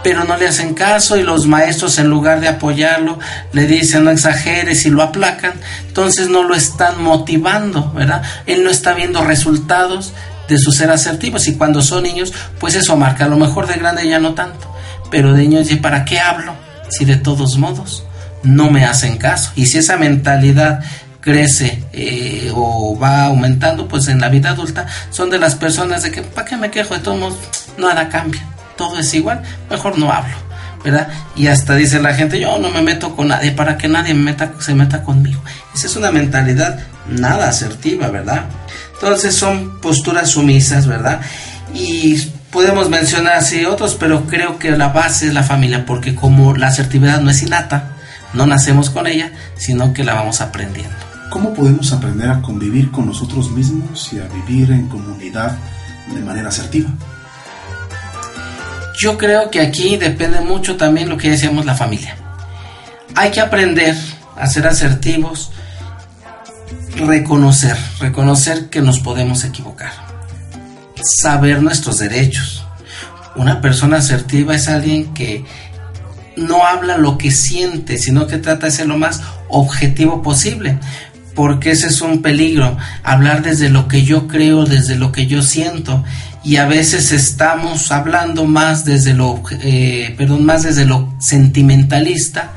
pero no le hacen caso y los maestros en lugar de apoyarlo le dicen no exageres y lo aplacan, entonces no lo están motivando, ¿verdad? Él no está viendo resultados de su ser asertivos y cuando son niños, pues eso marca, a lo mejor de grande ya no tanto, pero de niños, ¿y para qué hablo? Si de todos modos no me hacen caso. Y si esa mentalidad crece eh, o va aumentando, pues en la vida adulta son de las personas de que, ¿para qué me quejo? De todos modos, nada cambia, todo es igual, mejor no hablo, ¿verdad? Y hasta dice la gente, yo no me meto con nadie para que nadie me meta, se meta conmigo. Esa es una mentalidad nada asertiva, ¿verdad? Entonces son posturas sumisas, ¿verdad? Y podemos mencionar así otros, pero creo que la base es la familia, porque como la asertividad no es innata, no nacemos con ella, sino que la vamos aprendiendo. ¿Cómo podemos aprender a convivir con nosotros mismos y a vivir en comunidad de manera asertiva? Yo creo que aquí depende mucho también lo que decíamos la familia. Hay que aprender a ser asertivos, reconocer, reconocer que nos podemos equivocar, saber nuestros derechos. Una persona asertiva es alguien que no habla lo que siente, sino que trata de ser lo más objetivo posible. Porque ese es un peligro, hablar desde lo que yo creo, desde lo que yo siento. Y a veces estamos hablando más desde lo, eh, perdón, más desde lo sentimentalista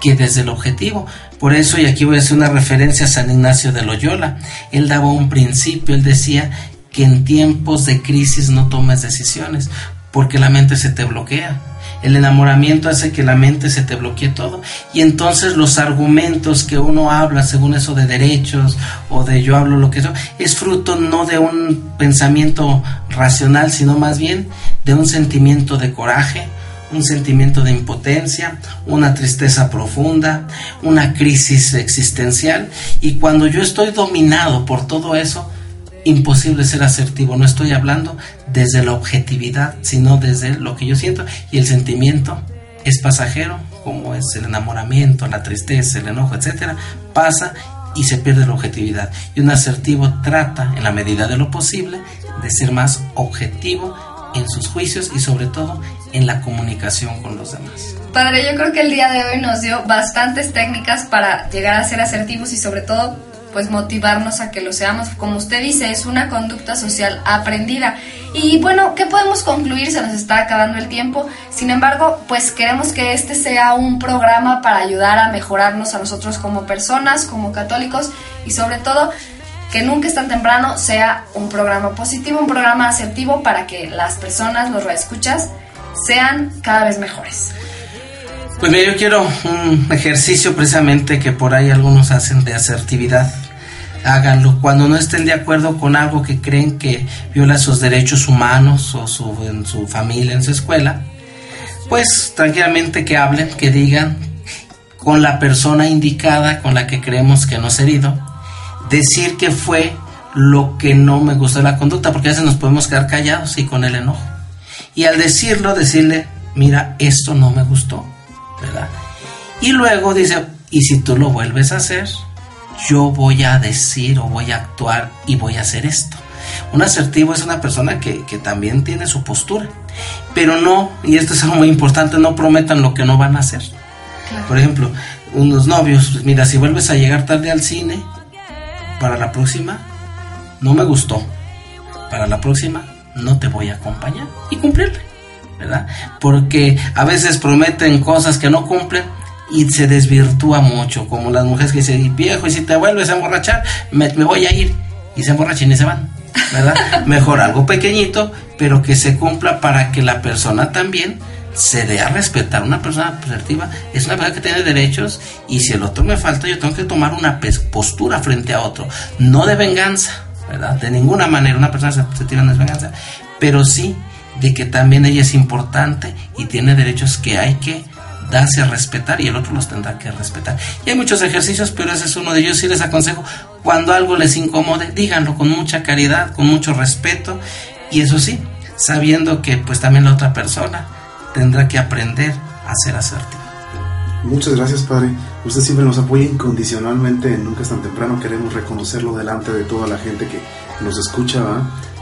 que desde el objetivo. Por eso, y aquí voy a hacer una referencia a San Ignacio de Loyola, él daba un principio, él decía que en tiempos de crisis no tomes decisiones, porque la mente se te bloquea. El enamoramiento hace que la mente se te bloquee todo y entonces los argumentos que uno habla según eso de derechos o de yo hablo lo que eso es fruto no de un pensamiento racional sino más bien de un sentimiento de coraje, un sentimiento de impotencia, una tristeza profunda, una crisis existencial y cuando yo estoy dominado por todo eso imposible ser asertivo. No estoy hablando desde la objetividad, sino desde lo que yo siento. Y el sentimiento es pasajero, como es el enamoramiento, la tristeza, el enojo, etcétera, pasa y se pierde la objetividad. Y un asertivo trata, en la medida de lo posible, de ser más objetivo en sus juicios y sobre todo en la comunicación con los demás. Padre, yo creo que el día de hoy nos dio bastantes técnicas para llegar a ser asertivos y sobre todo pues motivarnos a que lo seamos. Como usted dice, es una conducta social aprendida. Y bueno, ¿qué podemos concluir? Se nos está acabando el tiempo. Sin embargo, pues queremos que este sea un programa para ayudar a mejorarnos a nosotros como personas, como católicos y sobre todo que nunca es tan temprano sea un programa positivo, un programa asertivo para que las personas, los escuchas sean cada vez mejores. Pues mira, yo quiero un ejercicio precisamente que por ahí algunos hacen de asertividad. Háganlo cuando no estén de acuerdo con algo que creen que viola sus derechos humanos o su, en su familia, en su escuela. Pues tranquilamente que hablen, que digan con la persona indicada con la que creemos que nos herido. Decir que fue lo que no me gustó la conducta, porque a veces nos podemos quedar callados y con el enojo. Y al decirlo, decirle, mira, esto no me gustó ¿verdad? Y luego dice, y si tú lo vuelves a hacer, yo voy a decir o voy a actuar y voy a hacer esto. Un asertivo es una persona que, también tiene su postura, pero no, y esto es algo muy importante, no prometan lo que no van a hacer. Por ejemplo, unos novios, pues mira, si vuelves a llegar tarde al cine, para la próxima no me gustó. Para la próxima no te voy a acompañar y cumplirle, ¿verdad? Porque a veces prometen cosas que no cumplen y se desvirtúa mucho, como las mujeres que dicen, viejo, y si te vuelves a emborrachar, me, me voy a ir, y se emborrachan y se van, ¿verdad? [LAUGHS] Mejor algo pequeñito, pero que se cumpla para que la persona también se dé a respetar. Una persona asertiva es una persona que tiene derechos y si el otro me falta, yo tengo que tomar una postura frente a otro, no de venganza, ¿verdad? De ninguna manera una persona asertiva no es venganza, pero sí de que también ella es importante y tiene derechos que hay que darse a respetar y el otro los tendrá que respetar. Y hay muchos ejercicios, pero ese es uno de ellos. Sí les aconsejo, cuando algo les incomode, díganlo con mucha caridad, con mucho respeto y eso sí, sabiendo que pues también la otra persona tendrá que aprender a ser asertivo. Muchas gracias, Padre. Usted siempre nos apoya incondicionalmente Nunca es tan temprano. Queremos reconocerlo delante de toda la gente que nos escucha.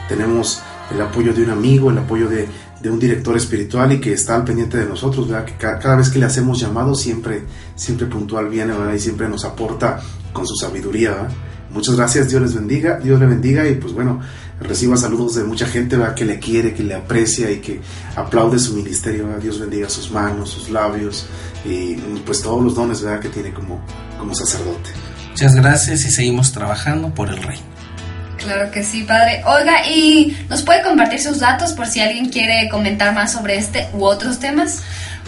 Tenemos el apoyo de un amigo, el apoyo de, de, un director espiritual y que está al pendiente de nosotros. ¿verdad? Que cada, vez que le hacemos llamado, siempre, siempre puntual viene ¿verdad? y siempre nos aporta con su sabiduría. ¿verdad? Muchas gracias, Dios les bendiga, Dios le bendiga y pues bueno, reciba saludos de mucha gente que le quiere, que le aprecia y que aplaude su ministerio. Dios bendiga sus manos, sus labios y pues todos los dones ¿verdad? que tiene como, como sacerdote. Muchas gracias y seguimos trabajando por el reino. Claro que sí, padre. Oiga, ¿y nos puede compartir sus datos por si alguien quiere comentar más sobre este u otros temas?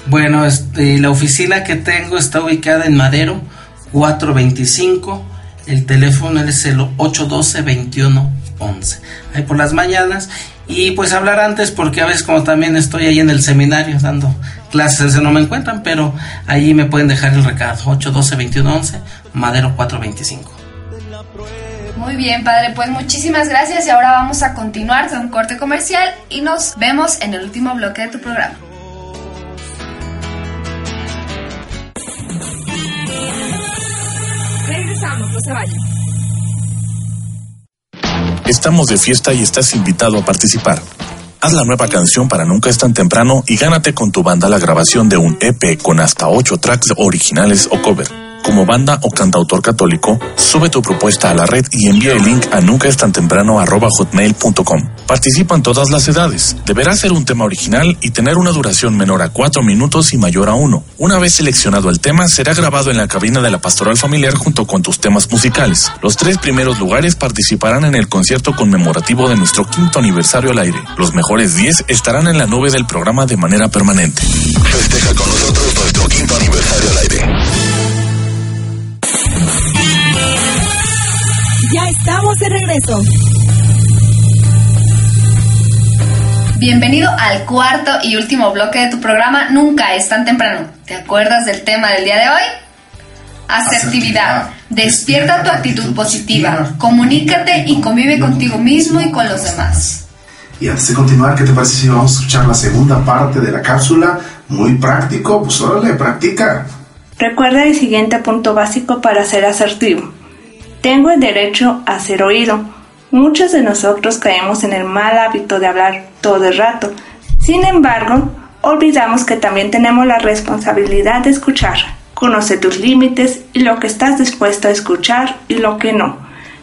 Bueno, este, la oficina que tengo está ubicada en Madero 425. El teléfono es el 812-2111. Ahí por las mañanas. Y pues hablar antes porque a veces como también estoy ahí en el seminario dando clases, no me encuentran, pero ahí me pueden dejar el recado. 812-2111, Madero 425. Muy bien, padre, pues muchísimas gracias y ahora vamos a continuar con un corte comercial y nos vemos en el último bloque de tu programa. Regresamos, no se vayan. Estamos de fiesta y estás invitado a participar. Haz la nueva canción para Nunca es tan temprano y gánate con tu banda la grabación de un EP con hasta 8 tracks originales o cover como banda o cantautor católico, sube tu propuesta a la red y envía el link a nuncaestantemprano.hotmail.com. Participan todas las edades. Deberá ser un tema original y tener una duración menor a 4 minutos y mayor a 1. Una vez seleccionado el tema, será grabado en la cabina de la pastoral familiar junto con tus temas musicales. Los tres primeros lugares participarán en el concierto conmemorativo de nuestro quinto aniversario al aire. Los mejores 10 estarán en la nube del programa de manera permanente. Festeja con nosotros nuestro quinto aniversario al aire. Ya estamos de regreso. Bienvenido al cuarto y último bloque de tu programa Nunca es tan temprano. ¿Te acuerdas del tema del día de hoy? Asertividad. Despierta tu actitud positiva. Comunícate y convive contigo mismo y con los demás. Y antes de continuar, ¿qué te parece si vamos a escuchar la segunda parte de la cápsula? Muy práctico, pues órale, practica. Recuerda el siguiente punto básico para ser asertivo. Tengo el derecho a ser oído. Muchos de nosotros caemos en el mal hábito de hablar todo el rato. Sin embargo, olvidamos que también tenemos la responsabilidad de escuchar. Conoce tus límites y lo que estás dispuesto a escuchar y lo que no.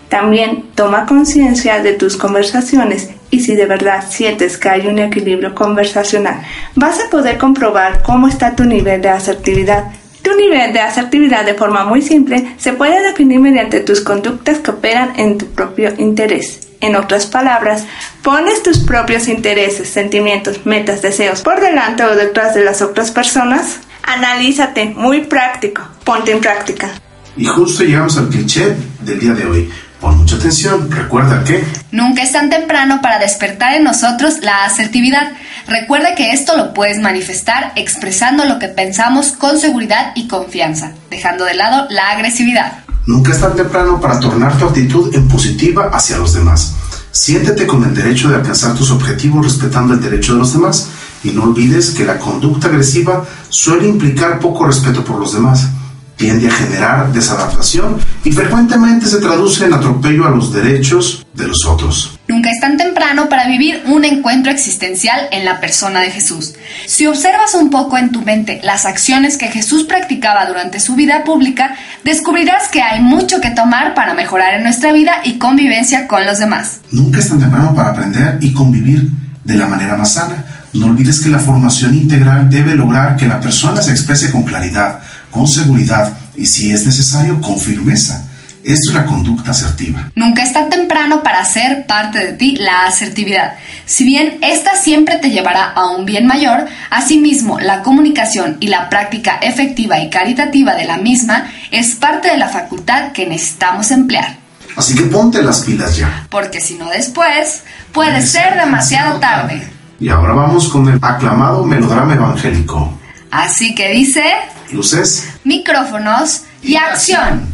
También toma conciencia de tus conversaciones y si de verdad sientes que hay un equilibrio conversacional, vas a poder comprobar cómo está tu nivel de asertividad tu nivel de asertividad de forma muy simple se puede definir mediante tus conductas que operan en tu propio interés. En otras palabras, pones tus propios intereses, sentimientos, metas, deseos por delante o detrás de las otras personas. Analízate, muy práctico, ponte en práctica. Y justo llegamos al cliché del día de hoy. Pon mucha atención, recuerda que... Nunca es tan temprano para despertar en nosotros la asertividad. Recuerda que esto lo puedes manifestar expresando lo que pensamos con seguridad y confianza, dejando de lado la agresividad. Nunca es tan temprano para tornar tu actitud en positiva hacia los demás. Siéntete con el derecho de alcanzar tus objetivos respetando el derecho de los demás y no olvides que la conducta agresiva suele implicar poco respeto por los demás tiende a generar desadaptación y frecuentemente se traduce en atropello a los derechos de los otros. Nunca es tan temprano para vivir un encuentro existencial en la persona de Jesús. Si observas un poco en tu mente las acciones que Jesús practicaba durante su vida pública, descubrirás que hay mucho que tomar para mejorar en nuestra vida y convivencia con los demás. Nunca es tan temprano para aprender y convivir de la manera más sana. No olvides que la formación integral debe lograr que la persona se exprese con claridad, con seguridad y, si es necesario, con firmeza. Esto es la conducta asertiva. Nunca está temprano para hacer parte de ti la asertividad. Si bien esta siempre te llevará a un bien mayor, asimismo la comunicación y la práctica efectiva y caritativa de la misma es parte de la facultad que necesitamos emplear. Así que ponte las pilas ya. Porque si no después, puede ser demasiado tarde. Y ahora vamos con el aclamado melodrama evangélico. Así que dice... Luces. Micrófonos y acción.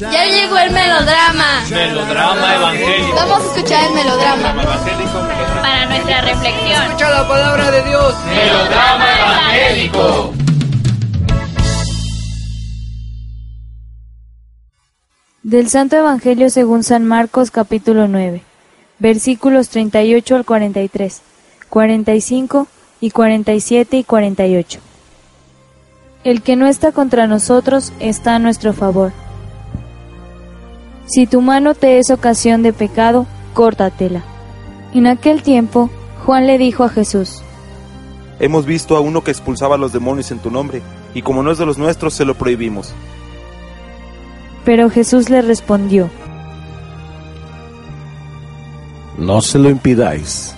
Ya llegó el melodrama. Melodrama evangélico. Vamos a escuchar el melodrama. Para nuestra reflexión. Escucha la palabra de Dios. Melodrama evangélico. Del Santo Evangelio según San Marcos capítulo 9, versículos 38 al 43, 45 y 47 y 48. El que no está contra nosotros está a nuestro favor. Si tu mano te es ocasión de pecado, córtatela. En aquel tiempo, Juan le dijo a Jesús, Hemos visto a uno que expulsaba a los demonios en tu nombre, y como no es de los nuestros, se lo prohibimos. Pero Jesús le respondió, No se lo impidáis,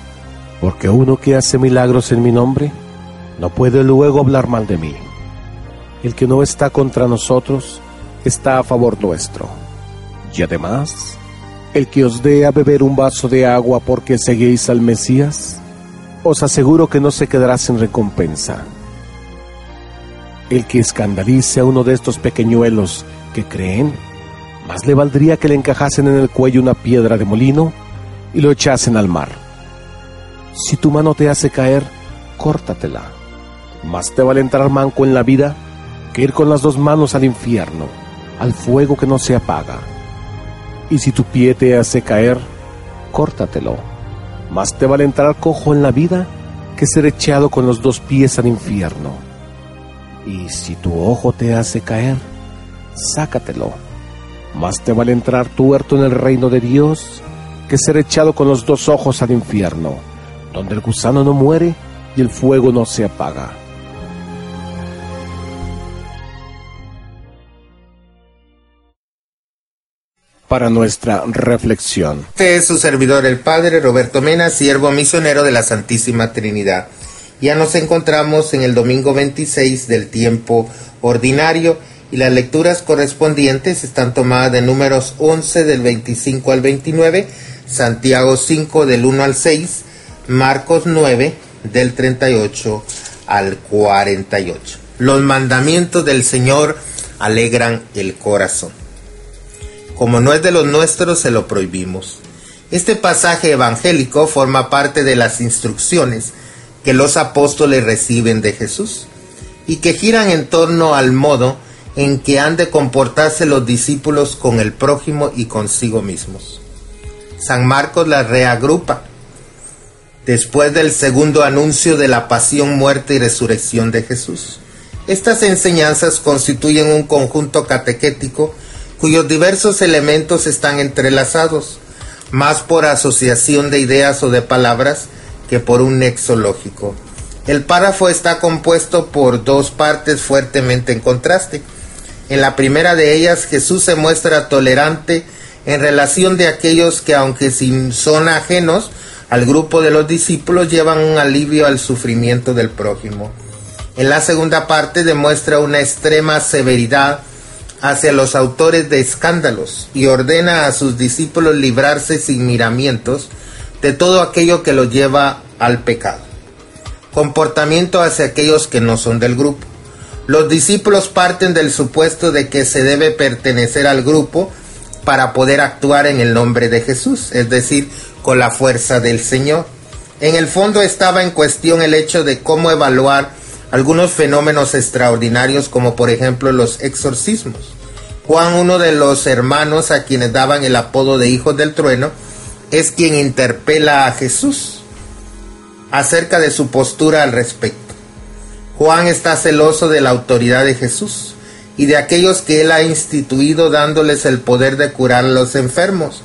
porque uno que hace milagros en mi nombre, no puede luego hablar mal de mí. El que no está contra nosotros, está a favor nuestro. Y además, el que os dé a beber un vaso de agua porque seguís al Mesías, os aseguro que no se quedará sin recompensa. El que escandalice a uno de estos pequeñuelos que creen, más le valdría que le encajasen en el cuello una piedra de molino y lo echasen al mar. Si tu mano te hace caer, córtatela. Más te vale entrar manco en la vida que ir con las dos manos al infierno, al fuego que no se apaga y si tu pie te hace caer, córtatelo. Más te vale entrar cojo en la vida que ser echado con los dos pies al infierno. Y si tu ojo te hace caer, sácatelo. Más te vale entrar tuerto en el reino de Dios que ser echado con los dos ojos al infierno, donde el gusano no muere y el fuego no se apaga. para nuestra reflexión. Este es su servidor el Padre Roberto Mena, siervo misionero de la Santísima Trinidad. Ya nos encontramos en el domingo 26 del tiempo ordinario y las lecturas correspondientes están tomadas de números 11 del 25 al 29, Santiago 5 del 1 al 6, Marcos 9 del 38 al 48. Los mandamientos del Señor alegran el corazón como no es de los nuestros, se lo prohibimos. Este pasaje evangélico forma parte de las instrucciones que los apóstoles reciben de Jesús y que giran en torno al modo en que han de comportarse los discípulos con el prójimo y consigo mismos. San Marcos la reagrupa después del segundo anuncio de la pasión, muerte y resurrección de Jesús. Estas enseñanzas constituyen un conjunto catequético cuyos diversos elementos están entrelazados, más por asociación de ideas o de palabras que por un nexo lógico. El párrafo está compuesto por dos partes fuertemente en contraste. En la primera de ellas Jesús se muestra tolerante en relación de aquellos que aunque son ajenos al grupo de los discípulos llevan un alivio al sufrimiento del prójimo. En la segunda parte demuestra una extrema severidad hacia los autores de escándalos y ordena a sus discípulos librarse sin miramientos de todo aquello que los lleva al pecado. Comportamiento hacia aquellos que no son del grupo. Los discípulos parten del supuesto de que se debe pertenecer al grupo para poder actuar en el nombre de Jesús, es decir, con la fuerza del Señor. En el fondo estaba en cuestión el hecho de cómo evaluar algunos fenómenos extraordinarios como por ejemplo los exorcismos, Juan, uno de los hermanos a quienes daban el apodo de hijos del trueno, es quien interpela a Jesús acerca de su postura al respecto. Juan está celoso de la autoridad de Jesús y de aquellos que él ha instituido dándoles el poder de curar a los enfermos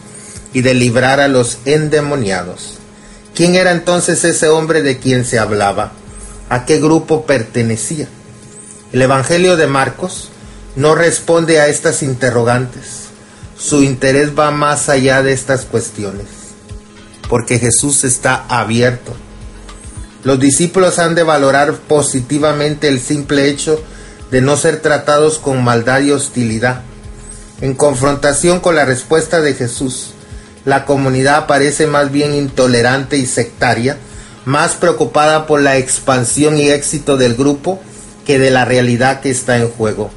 y de librar a los endemoniados. ¿Quién era entonces ese hombre de quien se hablaba? ¿A qué grupo pertenecía? El Evangelio de Marcos no responde a estas interrogantes. Su interés va más allá de estas cuestiones, porque Jesús está abierto. Los discípulos han de valorar positivamente el simple hecho de no ser tratados con maldad y hostilidad. En confrontación con la respuesta de Jesús, la comunidad parece más bien intolerante y sectaria, más preocupada por la expansión y éxito del grupo que de la realidad que está en juego.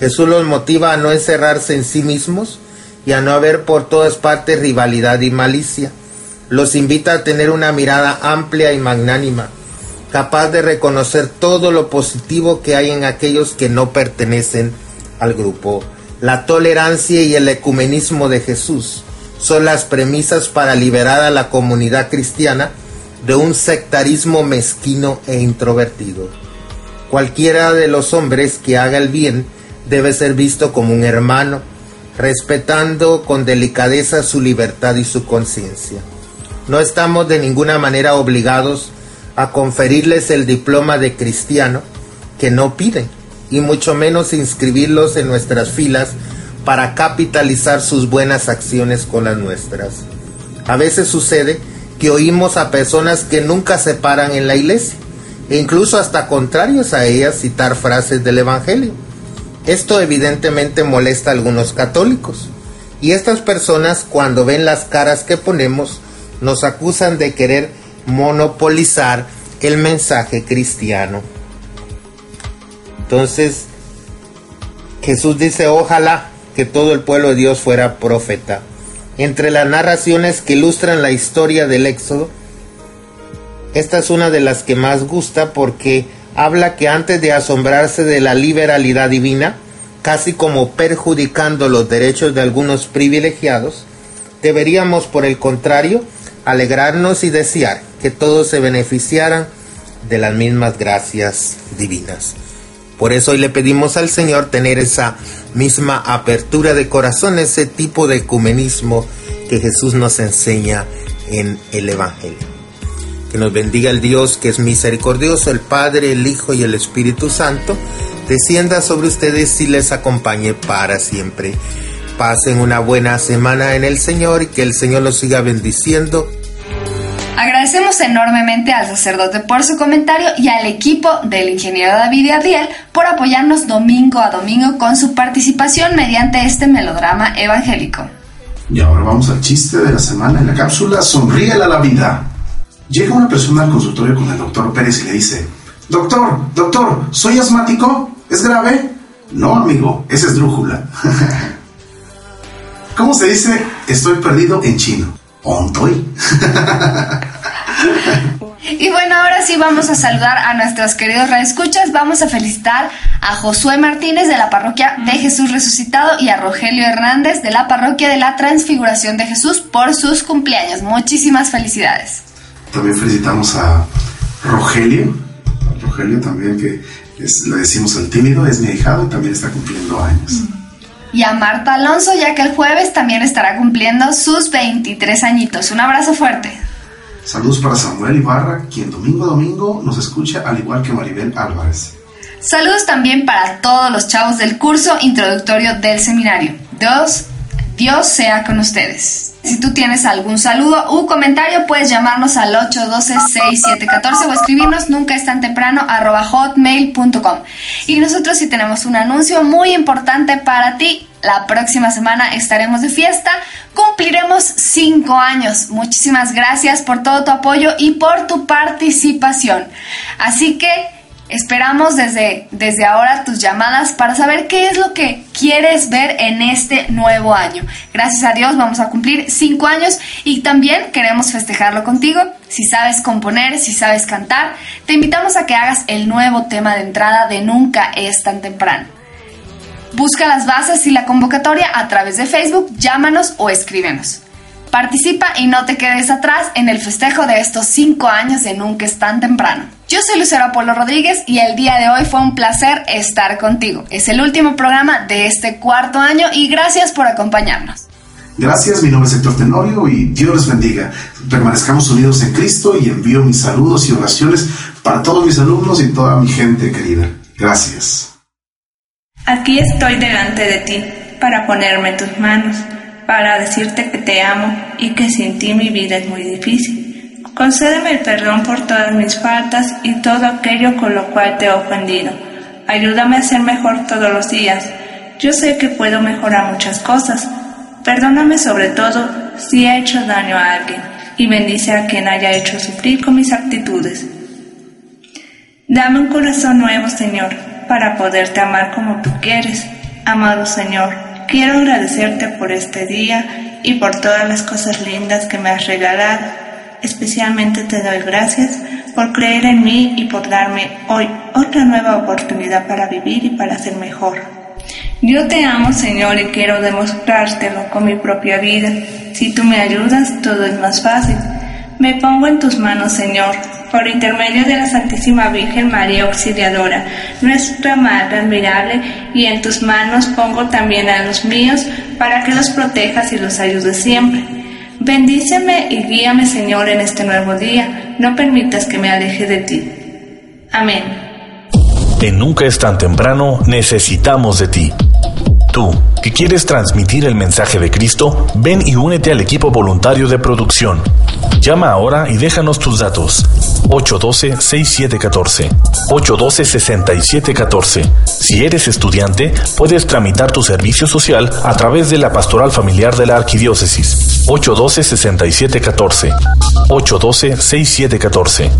Jesús los motiva a no encerrarse en sí mismos y a no haber por todas partes rivalidad y malicia. Los invita a tener una mirada amplia y magnánima, capaz de reconocer todo lo positivo que hay en aquellos que no pertenecen al grupo. La tolerancia y el ecumenismo de Jesús son las premisas para liberar a la comunidad cristiana de un sectarismo mezquino e introvertido. Cualquiera de los hombres que haga el bien debe ser visto como un hermano, respetando con delicadeza su libertad y su conciencia. No estamos de ninguna manera obligados a conferirles el diploma de cristiano que no piden, y mucho menos inscribirlos en nuestras filas para capitalizar sus buenas acciones con las nuestras. A veces sucede que oímos a personas que nunca se paran en la iglesia, e incluso hasta contrarios a ellas citar frases del Evangelio. Esto evidentemente molesta a algunos católicos, y estas personas cuando ven las caras que ponemos nos acusan de querer monopolizar el mensaje cristiano. Entonces, Jesús dice, ojalá que todo el pueblo de Dios fuera profeta. Entre las narraciones que ilustran la historia del Éxodo, esta es una de las que más gusta porque habla que antes de asombrarse de la liberalidad divina, casi como perjudicando los derechos de algunos privilegiados, deberíamos por el contrario alegrarnos y desear que todos se beneficiaran de las mismas gracias divinas. Por eso hoy le pedimos al Señor tener esa misma apertura de corazón, ese tipo de ecumenismo que Jesús nos enseña en el Evangelio. Que nos bendiga el Dios que es misericordioso, el Padre, el Hijo y el Espíritu Santo, descienda sobre ustedes y les acompañe para siempre. Pasen una buena semana en el Señor y que el Señor los siga bendiciendo. Agradecemos enormemente al sacerdote por su comentario y al equipo del ingeniero David Adiel por apoyarnos domingo a domingo con su participación mediante este melodrama evangélico. Y ahora vamos al chiste de la semana en la cápsula Sonríele a la vida. Llega una persona al consultorio con el doctor Pérez y le dice, Doctor, doctor, ¿soy asmático? ¿Es grave? No, amigo, es esdrújula. [LAUGHS] ¿Cómo se dice estoy perdido en chino? Ontoy. Y bueno, ahora sí vamos a saludar a nuestros queridos reescuchas. Vamos a felicitar a Josué Martínez de la parroquia de Jesús Resucitado y a Rogelio Hernández de la parroquia de la Transfiguración de Jesús por sus cumpleaños. Muchísimas felicidades. También felicitamos a Rogelio. Rogelio también que es- le decimos el tímido, es mi hijado y también está cumpliendo años. Y a Marta Alonso, ya que el jueves también estará cumpliendo sus 23 añitos. Un abrazo fuerte. Saludos para Samuel Ibarra, quien domingo a domingo nos escucha al igual que Maribel Álvarez. Saludos también para todos los chavos del curso introductorio del seminario. Dios, Dios sea con ustedes. Si tú tienes algún saludo u comentario, puedes llamarnos al 812-6714 o escribirnos nunca es tan temprano hotmail.com. Y nosotros sí tenemos un anuncio muy importante para ti. La próxima semana estaremos de fiesta, cumpliremos cinco años. Muchísimas gracias por todo tu apoyo y por tu participación. Así que Esperamos desde, desde ahora tus llamadas para saber qué es lo que quieres ver en este nuevo año. Gracias a Dios vamos a cumplir cinco años y también queremos festejarlo contigo. Si sabes componer, si sabes cantar, te invitamos a que hagas el nuevo tema de entrada de Nunca es tan temprano. Busca las bases y la convocatoria a través de Facebook, llámanos o escríbenos. Participa y no te quedes atrás en el festejo de estos cinco años de Nunca es tan temprano. Yo soy Lucero Apolo Rodríguez y el día de hoy fue un placer estar contigo. Es el último programa de este cuarto año y gracias por acompañarnos. Gracias, mi nombre es Héctor Tenorio y Dios les bendiga. Permanezcamos unidos en Cristo y envío mis saludos y oraciones para todos mis alumnos y toda mi gente querida. Gracias. Aquí estoy delante de ti para ponerme en tus manos, para decirte que te amo y que sin ti mi vida es muy difícil. Concédeme el perdón por todas mis faltas y todo aquello con lo cual te he ofendido. Ayúdame a ser mejor todos los días. Yo sé que puedo mejorar muchas cosas. Perdóname sobre todo si he hecho daño a alguien y bendice a quien haya hecho sufrir con mis actitudes. Dame un corazón nuevo, Señor, para poderte amar como tú quieres. Amado Señor, quiero agradecerte por este día y por todas las cosas lindas que me has regalado. Especialmente te doy gracias por creer en mí y por darme hoy otra nueva oportunidad para vivir y para ser mejor. Yo te amo, Señor, y quiero demostrártelo con mi propia vida. Si tú me ayudas, todo es más fácil. Me pongo en tus manos, Señor, por intermedio de la Santísima Virgen María Auxiliadora, nuestra Madre admirable, y en tus manos pongo también a los míos, para que los protejas y los ayudes siempre. Bendíceme y guíame, Señor, en este nuevo día. No permitas que me aleje de ti. Amén. En Nunca es tan temprano, necesitamos de ti. Tú, que quieres transmitir el mensaje de Cristo, ven y únete al equipo voluntario de producción. Llama ahora y déjanos tus datos. 812-6714. 812-6714. Si eres estudiante, puedes tramitar tu servicio social a través de la Pastoral Familiar de la Arquidiócesis. 812-6714. 812-6714.